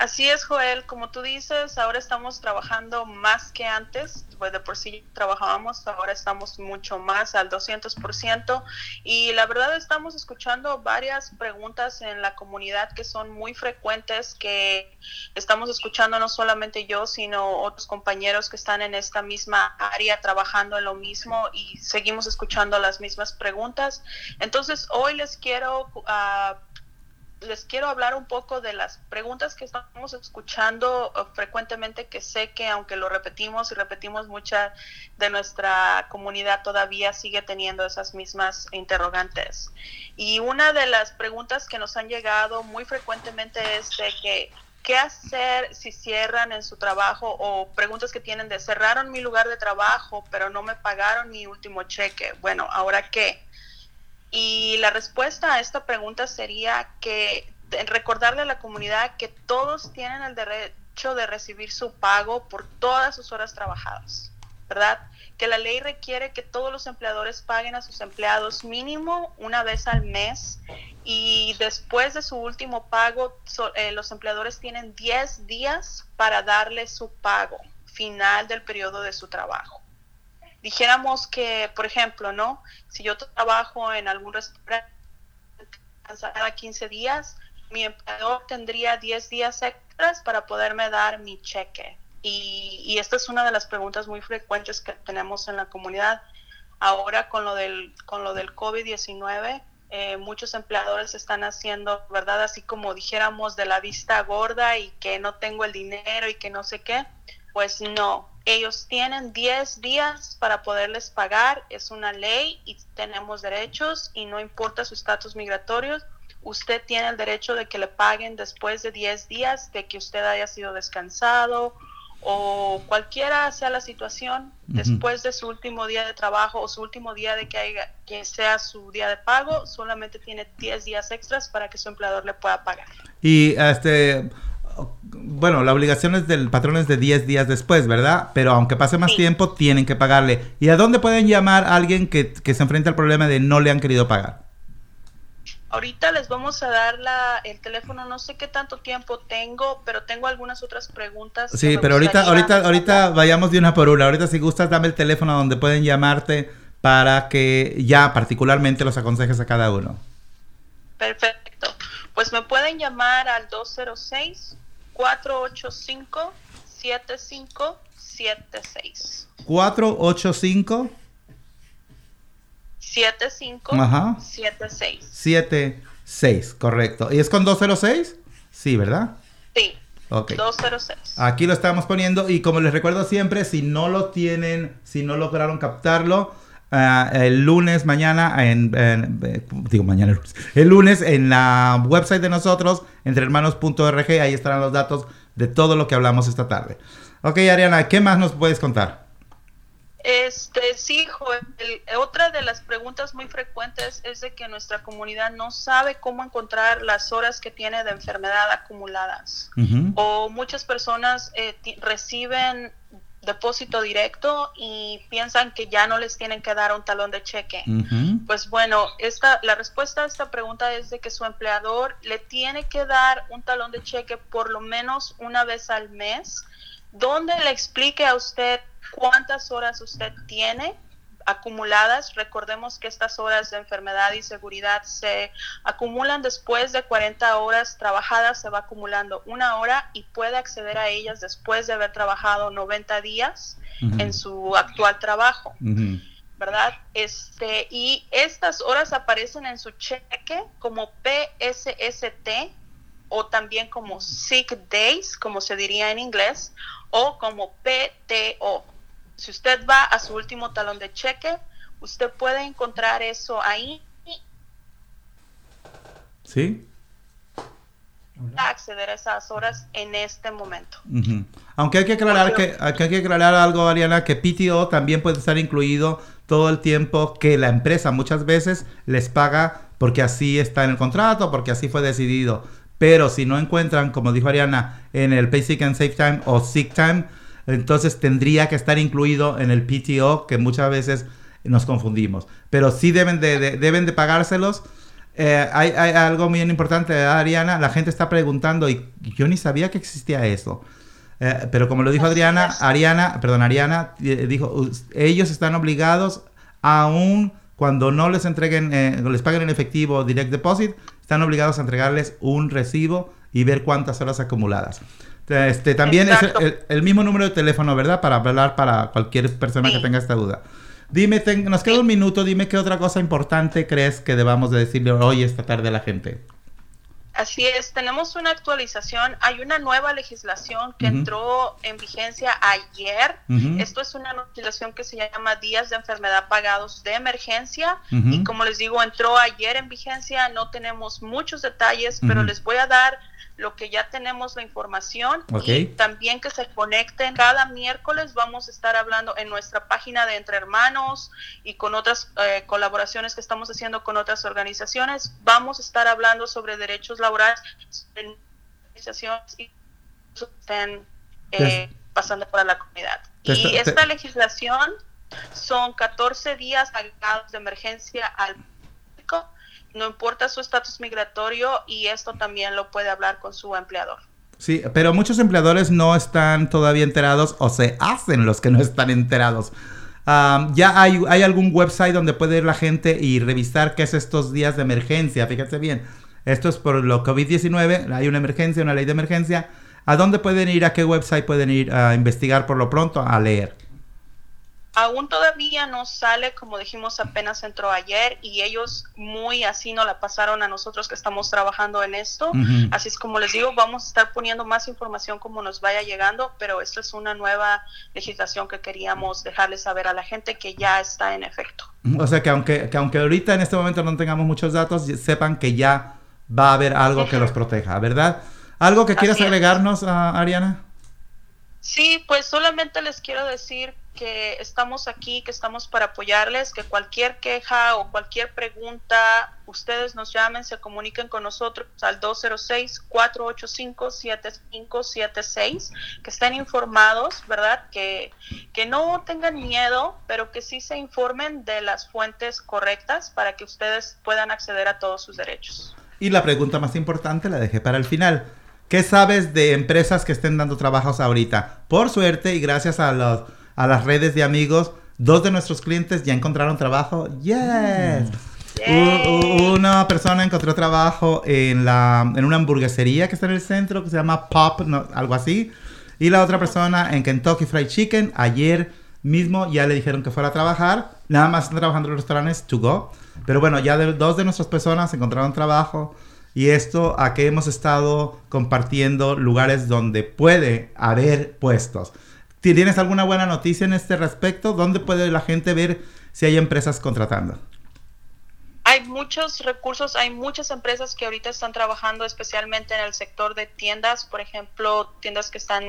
Así es, Joel. Como tú dices, ahora estamos trabajando más que antes. Pues de por sí trabajábamos, ahora estamos mucho más al 200%. Y la verdad estamos escuchando varias preguntas en la comunidad que son muy frecuentes, que estamos escuchando no solamente yo, sino otros compañeros que están en esta misma área trabajando en lo mismo y seguimos escuchando las mismas preguntas. Entonces, hoy les quiero... Uh, les quiero hablar un poco de las preguntas que estamos escuchando eh, frecuentemente, que sé que aunque lo repetimos y repetimos, mucha de nuestra comunidad todavía sigue teniendo esas mismas interrogantes. Y una de las preguntas que nos han llegado muy frecuentemente es de que, ¿qué hacer si cierran en su trabajo? O preguntas que tienen de, cerraron mi lugar de trabajo, pero no me pagaron mi último cheque. Bueno, ¿ahora qué? Y la respuesta a esta pregunta sería que recordarle a la comunidad que todos tienen el derecho de recibir su pago por todas sus horas trabajadas, ¿verdad? Que la ley requiere que todos los empleadores paguen a sus empleados mínimo una vez al mes y después de su último pago, eh, los empleadores tienen 10 días para darle su pago final del periodo de su trabajo dijéramos que, por ejemplo, ¿no? Si yo trabajo en algún restaurante cada 15 días, mi empleador tendría 10 días extras para poderme dar mi cheque. Y, y, esta es una de las preguntas muy frecuentes que tenemos en la comunidad. Ahora con lo del, con lo del COVID-19, eh, muchos empleadores están haciendo, ¿verdad? Así como dijéramos de la vista gorda y que no tengo el dinero y que no sé qué. Pues no, ellos tienen 10 días para poderles pagar, es una ley y tenemos derechos y no importa su estatus migratorio, usted tiene el derecho de que le paguen después de 10 días de que usted haya sido descansado o cualquiera sea la situación, después de su último día de trabajo o su último día de que, haya, que sea su día de pago, solamente tiene 10 días extras para que su empleador le pueda pagar. Y este bueno, la obligación es del patrón es de 10 días después, ¿verdad? Pero aunque pase más tiempo, tienen que pagarle. ¿Y a dónde pueden llamar a alguien que, se enfrenta al problema de no le han querido pagar? Ahorita les vamos a dar la, el teléfono, no sé qué tanto tiempo tengo, pero tengo algunas otras preguntas. Sí, pero ahorita, ahorita, ahorita vayamos de una por una. Ahorita si gustas, dame el teléfono donde pueden llamarte para que ya particularmente los aconsejes a cada uno. Perfecto. Pues me pueden llamar al 206 485 7576. 485 75 Ajá. 76. 76, correcto. ¿Y es con 206? Sí, ¿verdad? Sí. Okay. 206. Aquí lo estamos poniendo y como les recuerdo siempre, si no lo tienen, si no lograron captarlo, uh, el lunes mañana en, en, eh, digo mañana el lunes en la website de nosotros entrehermanos.org ahí estarán los datos de todo lo que hablamos esta tarde ok Ariana ¿qué más nos puedes contar? Este, sí, Joel, otra de las preguntas muy frecuentes es de que nuestra comunidad no sabe cómo encontrar las horas que tiene de enfermedad acumuladas. O muchas personas eh, reciben depósito directo y piensan que ya no les tienen que dar un talón de cheque. Pues bueno, esta, la respuesta a esta pregunta es de que su empleador le tiene que dar un talón de cheque por lo menos una vez al mes, donde le explique a usted cuántas horas usted tiene acumuladas. Recordemos que estas horas de enfermedad y seguridad se acumulan después de 40 horas trabajadas, se va acumulando una hora y puede acceder a ellas después de haber trabajado 90 días en su actual trabajo. ¿verdad? Este, y estas horas aparecen en su cheque como PSST o también como sick days, como se diría en inglés, o como PTO. Si usted va a su último talón de cheque, usted puede encontrar eso ahí ¿Sí? a acceder a esas horas en este momento. Ujú. Aunque hay que aclarar que hay que aclarar algo, Ariana, que PTO también puede estar incluido todo el tiempo que la empresa muchas veces les paga porque así está en el contrato, porque así fue decidido. Pero si no encuentran, como dijo Ariana, en el Pay Sick and Safe Time o Sick Time, entonces tendría que estar incluido en el PTO, que muchas veces nos confundimos. Pero sí deben de, de- deben de pagárselos. Eh, hay, hay algo muy importante, ¿verdad, Ariana. La gente está preguntando y yo ni sabía que existía eso. Eh, pero como lo dijo Adriana. Ariana, perdón, Ariana eh, dijo, "Us- ellos están obligados, aún cuando no les entreguen, eh, les paguen en efectivo direct deposit, están obligados a entregarles un recibo y ver cuántas horas acumuladas. Este, también es el, el mismo número de teléfono, ¿verdad? Para hablar para cualquier persona que tenga esta duda. Dime, ten- nos queda un minuto, dime qué otra cosa importante crees que debamos de decirle hoy esta tarde a la gente. Así es, tenemos una actualización. Hay una nueva legislación que entró en vigencia ayer. Esto es una legislación que se llama días de enfermedad pagados de emergencia. Y como les digo, entró ayer en vigencia. No tenemos muchos detalles, pero les voy a dar lo que ya tenemos la información. Y también que se conecten. Cada miércoles vamos a estar hablando en nuestra página de Entre Hermanos y con otras eh, colaboraciones que estamos haciendo con otras organizaciones. Vamos a estar hablando sobre derechos laborales en organizaciones y que estén eh, pasando para la comunidad. te Y te- esta legislación son 14 días agregados de emergencia al público, no importa su estatus migratorio y esto también lo puede hablar con su empleador. Sí, pero muchos empleadores no están todavía enterados o se hacen los que no están enterados. Ya hay, hay algún website donde puede ir la gente y revisar qué es estos días de emergencia. Fíjate bien, esto es por lo COVID-19, hay una emergencia, una ley de emergencia. ¿A dónde pueden ir? ¿A qué website pueden ir a investigar por lo pronto? A leer. Aún todavía no sale, como dijimos, apenas entró ayer y ellos muy así nos la pasaron a nosotros que estamos trabajando en esto. Así es como les digo, vamos a estar poniendo más información como nos vaya llegando, pero esta es una nueva legislación que queríamos dejarles saber a la gente que ya está en efecto. O sea que aunque, que aunque ahorita en este momento no tengamos muchos datos, sepan que ya va a haber algo que los proteja, ¿verdad? ¿Algo que quieras agregarnos, ah, Ariana? Sí, pues solamente les quiero decir que estamos aquí, que estamos para apoyarles, que cualquier queja o cualquier pregunta, ustedes nos llamen, se comuniquen con nosotros al 206-485-7576, que estén informados, ¿verdad? Que, que no tengan miedo, pero que sí se informen de las fuentes correctas para que ustedes puedan acceder a todos sus derechos. Y la pregunta más importante la dejé para el final. ¿Qué sabes de empresas que estén dando trabajos ahorita? Por suerte y gracias a, los, a las redes de amigos, dos de nuestros clientes ya encontraron trabajo. ¡Yes! U- una persona encontró trabajo en, la, en una hamburguesería que está en el centro, que se llama Pop, no, algo así. Y la otra persona en Kentucky Fried Chicken, ayer mismo ya le dijeron que fuera a trabajar. Nada más están trabajando en los restaurantes to go. Pero bueno, ya de- dos de nuestras personas encontraron trabajo. Y esto a que hemos estado compartiendo lugares donde puede haber puestos. ¿Tienes alguna buena noticia en este respecto? ¿Dónde puede la gente ver si hay empresas contratando? Hay muchos recursos, hay muchas empresas que ahorita están trabajando especialmente en el sector de tiendas, por ejemplo, tiendas que están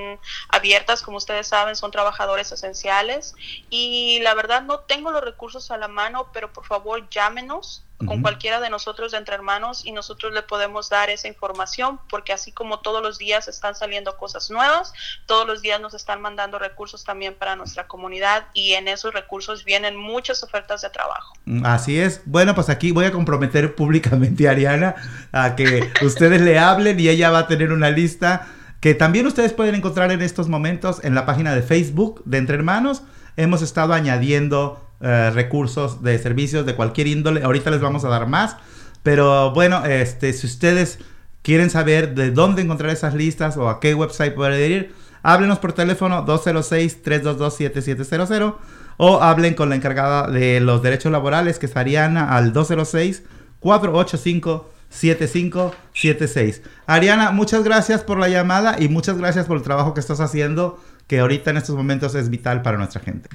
abiertas, como ustedes saben, son trabajadores esenciales y la verdad no tengo los recursos a la mano, pero por favor llámenos con cualquiera de nosotros de entre hermanos y nosotros le podemos dar esa información porque así como todos los días están saliendo cosas nuevas, todos los días nos están mandando recursos también para nuestra comunidad y en esos recursos vienen muchas ofertas de trabajo. Mm, Así es. Bueno, pues aquí voy a comprometer públicamente a Ariana a que ustedes le hablen y ella va a tener una lista que también ustedes pueden encontrar en estos momentos en la página de Facebook de Entre Hermanos. Hemos estado añadiendo eh, recursos de servicios de cualquier índole. Ahorita les vamos a dar más. Pero bueno, este, si ustedes quieren saber de dónde encontrar esas listas o a qué website pueden ir, háblenos por teléfono 206-322-7700 o hablen con la encargada de los derechos laborales, que es Ariana, al 206-485-7576. Ariana, muchas gracias por la llamada y muchas gracias por el trabajo que estás haciendo, que ahorita en estos momentos es vital para nuestra gente.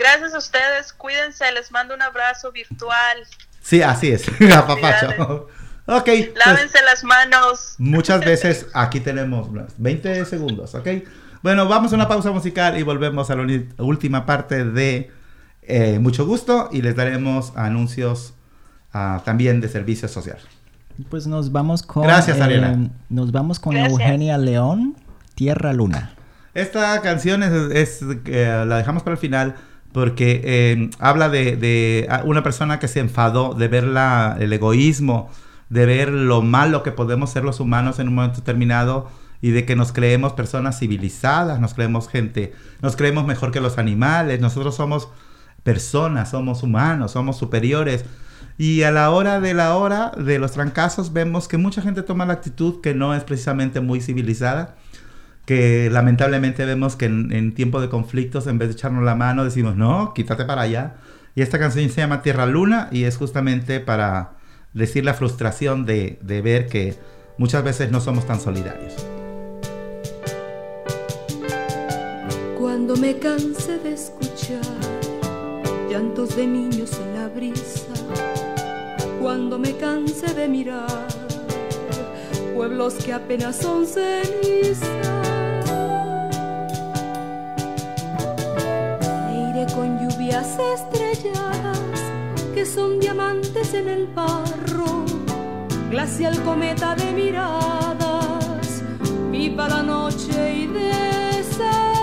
Gracias a ustedes, cuídense, les mando un abrazo virtual. Sí, así es, apapacho. Ok, pues, Lávense las manos. muchas veces aquí tenemos unos 20 segundos, ¿ok? Bueno, vamos a una pausa musical y volvemos a la última parte de eh, Mucho Gusto y les daremos anuncios ah, también de servicio social. Pues nos vamos con. Gracias, eh, Ariana. nos vamos con Gracias. Eugenia León, Tierra Luna. Esta canción es, es, eh, la dejamos para el final porque eh, habla de, de, una persona que se enfadó de ver la, el egoísmo, de ver lo malo que podemos ser los humanos en un momento determinado y de que nos creemos personas civilizadas, nos creemos gente, nos creemos mejor que los animales, nosotros somos personas, somos humanos, somos superiores. Y a la hora de la hora de los trancazos vemos que mucha gente toma la actitud que no es precisamente muy civilizada que lamentablemente vemos que en, en tiempo de conflictos, en vez de echarnos la mano, decimos, no, quítate para allá. Y esta canción se llama Tierra Luna y es justamente para decir la frustración de, de ver que muchas veces no somos tan solidarios. Cuando me canse de escuchar llantos de niños en la brisa, cuando me canse de mirar pueblos que apenas son ceniza, con lluvias estrelladas que son diamantes en el barro, glacial cometa de miradas, viva la noche y desamarro.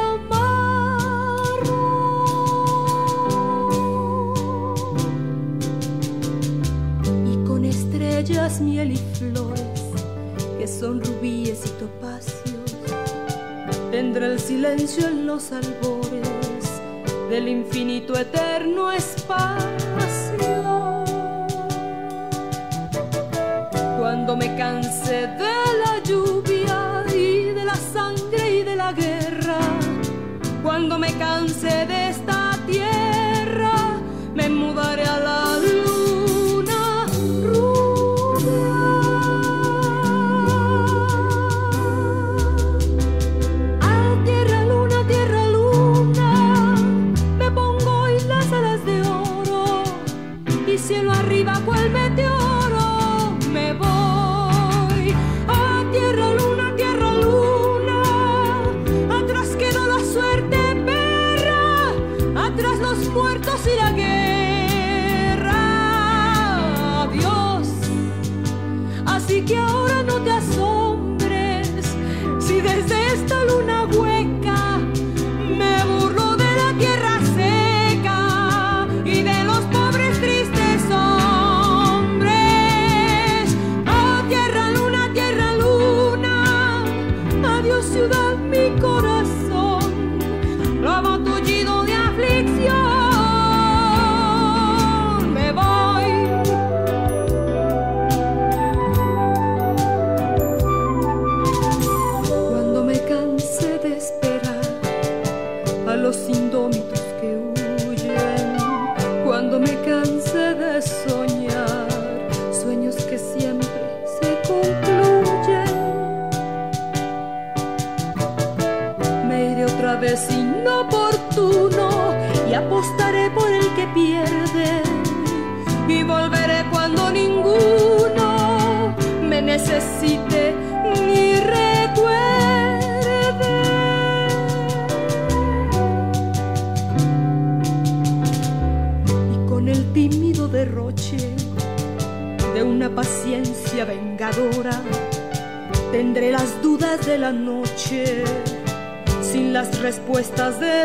Y con estrellas, miel y flores, que son rubíes y topacios, tendré el silencio en los albores del infinito eterno espacio. Cuando me canse de la lluvia y de la sangre y de la guerra, cuando me canse de esta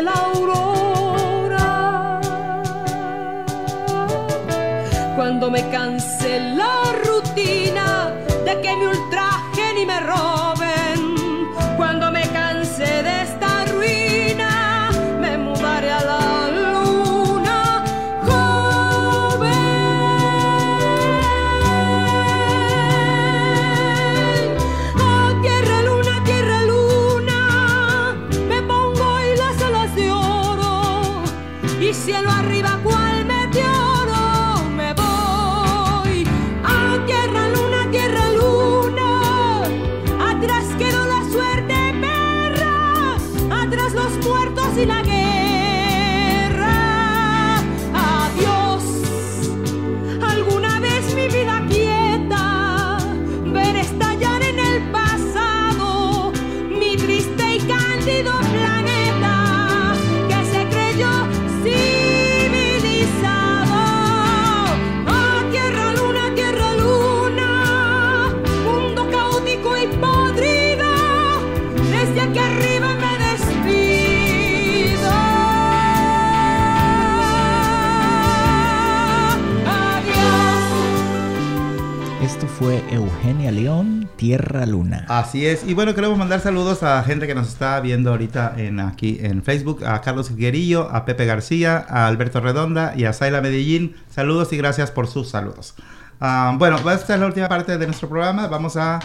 la aurora. Cuando me canse la rutina de que me Tierra Luna. Así es. Y bueno, queremos mandar saludos a gente que nos está viendo ahorita en aquí en Facebook, a Carlos Guerillo, a Pepe García, a Alberto Redonda y a Zaila Medellín. Saludos y gracias por sus saludos. Ah, bueno, esta es la última parte de nuestro programa. Vamos a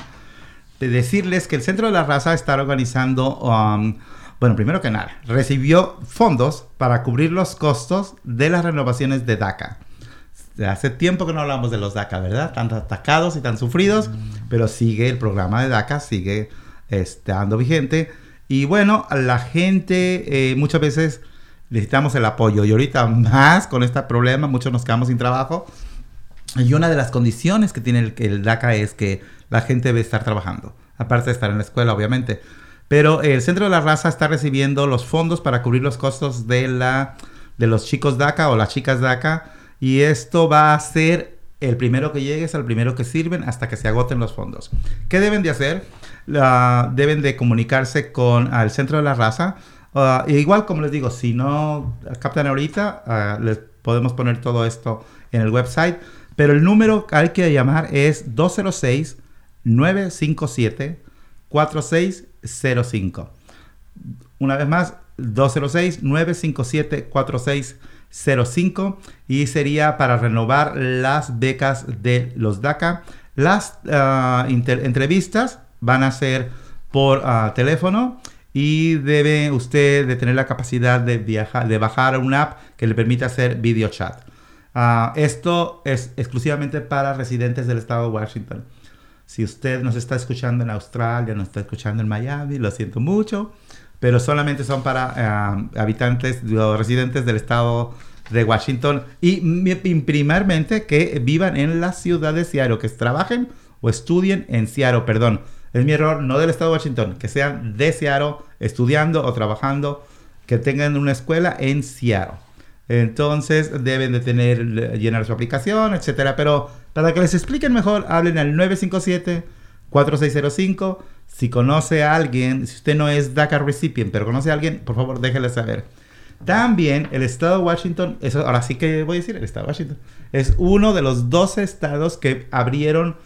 decirles que el Centro de la Raza está organizando, um, bueno, primero que nada, recibió fondos para cubrir los costos de las renovaciones de DACA. Hace tiempo que no hablamos de los DACA, ¿verdad? Tan atacados y tan sufridos, pero sigue el programa de DACA, sigue estando vigente. Y bueno, la gente eh, muchas veces necesitamos el apoyo y ahorita más con este problema, muchos nos quedamos sin trabajo. Y una de las condiciones que tiene el, el DACA es que la gente debe estar trabajando, aparte de estar en la escuela, obviamente. Pero el Centro de la Raza está recibiendo los fondos para cubrir los costos de, la, de los chicos DACA o las chicas DACA. Y esto va a ser el primero que llegue es el primero que sirven hasta que se agoten los fondos. ¿Qué deben de hacer? Deben de comunicarse con el Centro de la Raza. Ah, igual, como les digo, si no captan ahorita, ah, les podemos poner todo esto en el website. Pero el número que hay que llamar es 206-957-4605. Una vez más, 206-957-4605 y sería para renovar las becas de los DACA. Las ah, entrevistas van a ser por ah, teléfono y debe usted de tener la capacidad de, viajar, de bajar una app que le permita hacer video chat. Ah, esto es exclusivamente para residentes del estado de Washington. Si usted nos está escuchando en Australia, nos está escuchando en Miami, lo siento mucho, pero solamente son para ah, habitantes o residentes del estado de Washington y primeramente que vivan en la ciudad de Seattle, que trabajen o estudien en Seattle, perdón. Es mi error, no del estado de Washington, que sean de Seattle, estudiando o trabajando, que tengan una escuela en Seattle. Entonces deben de tener, llenar su aplicación, etcétera. Pero para que les expliquen mejor, hablen al 957-4605. Si conoce a alguien, si usted no es DACA recipient, pero conoce a alguien, por favor déjele saber. También el estado de Washington, eso ahora sí que voy a decir, el estado de Washington, es uno de los 12 estados que abrieron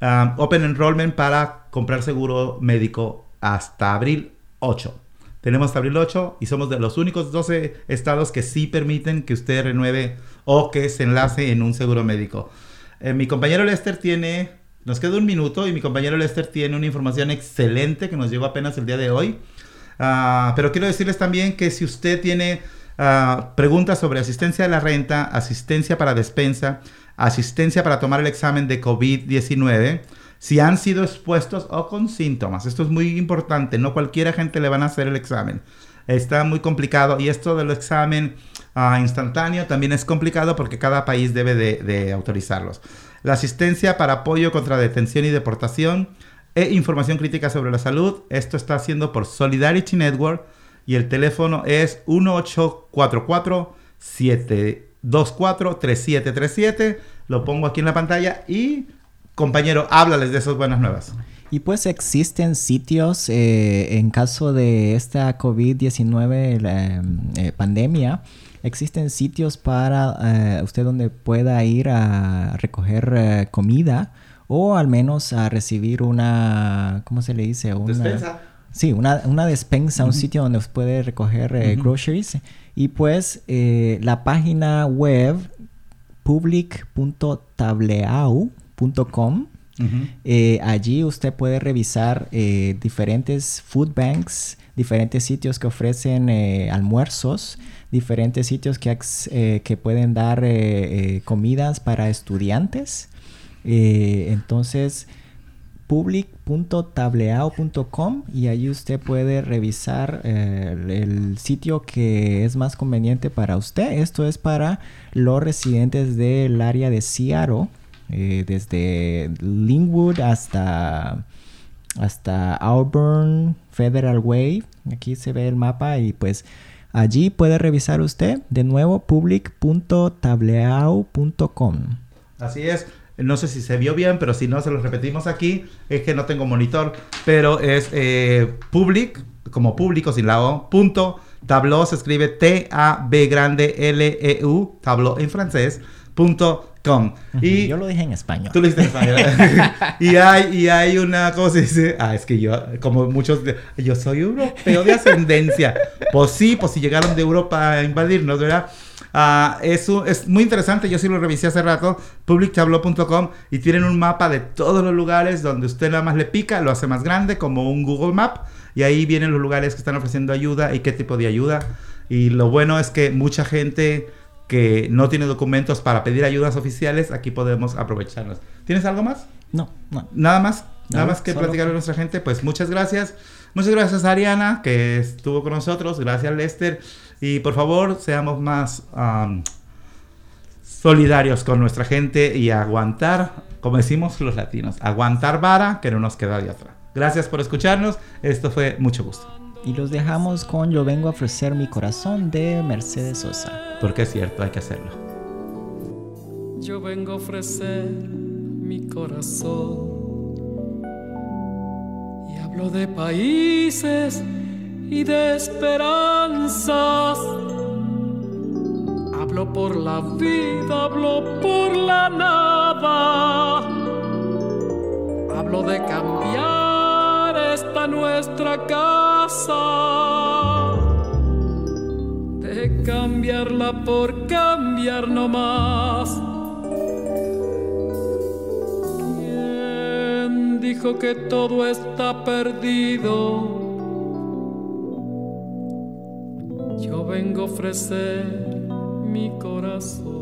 um, Open Enrollment para comprar seguro médico hasta abril 8. Tenemos hasta abril 8 y somos de los únicos 12 estados que sí permiten que usted renueve o que se enlace en un seguro médico. Eh, mi compañero Lester tiene, nos queda un minuto y mi compañero Lester tiene una información excelente que nos llegó apenas el día de hoy. Ah, pero quiero decirles también que si usted tiene ah, preguntas sobre asistencia de la renta, asistencia para despensa, asistencia para tomar el examen de COVID-19, si han sido expuestos o con síntomas. Esto es muy importante, no cualquier gente le van a hacer el examen. Está muy complicado y esto del examen ah, instantáneo también es complicado porque cada país debe de, de autorizarlos. La asistencia para apoyo contra detención y deportación e información crítica sobre la salud. Esto está haciendo por Solidarity Network y el teléfono es 1844 243737. Lo pongo aquí en la pantalla y, compañero, háblales de esas buenas nuevas. Y pues existen sitios eh, en caso de esta COVID-19 la, eh, pandemia. Existen sitios para eh, usted donde pueda ir a recoger eh, comida o al menos a recibir una, ¿cómo se le dice? Una, Despensa. Sí, una, una despensa, un sitio donde usted puede recoger eh, groceries. Y pues la página web public.tableau.com eh, allí usted puede revisar eh, diferentes food banks, diferentes sitios que ofrecen eh, almuerzos, diferentes sitios que, eh, que pueden dar eh, eh, comidas para estudiantes. Entonces, public.tableao.com y allí usted puede revisar el, sitio que es más conveniente para usted. Esto es para los residentes del área de Seattle, desde Linwood hasta, hasta Auburn, Federal Way. Aquí se ve el mapa y pues allí puede revisar usted de nuevo public.tableao.com. Así es. No sé si se vio bien, pero si no, se lo repetimos aquí. Es que no tengo monitor, pero es eh, public, como público sin la O, punto, tableau se escribe T-A-B grande L-E-U, tableau en francés, punto com. Y Yo lo dije en español. Tú lo dijiste en español. y, hay, y hay una cosa, dice, ah, es que yo, como muchos, yo soy europeo de ascendencia. pues sí, pues si llegaron de Europa a invadirnos, ¿verdad? Ah, eso es muy interesante, yo sí lo revisé hace rato, publictableau.com y tienen un mapa de todos los lugares donde usted nada más le pica, lo hace más grande como un Google Map y ahí vienen los lugares que están ofreciendo ayuda y qué tipo de ayuda. Y lo bueno es que mucha gente que no tiene documentos para pedir ayudas oficiales, aquí podemos aprovecharlos. ¿Tienes algo más? No, no. Nada más, nada No, más que solo- platicarle a nuestra gente. Pues muchas gracias. Muchas gracias a Ariana que estuvo con nosotros. Gracias Lester. Y por favor, seamos más am, solidarios con nuestra gente y aguantar, como decimos los latinos, aguantar vara que no nos queda de otra. Gracias por escucharnos. Esto fue mucho gusto. Y los dejamos con Yo vengo a ofrecer mi corazón de Mercedes Sosa. Porque es cierto, hay que hacerlo. Yo vengo a ofrecer mi corazón y hablo de países y de esperanzas. Hablo por la vida, hablo por la nada. Hablo de cambiar esta nuestra casa de cambiarla por cambiar no más. ¿Quién dijo que todo está perdido? Yo vengo a ofrecer mi corazón.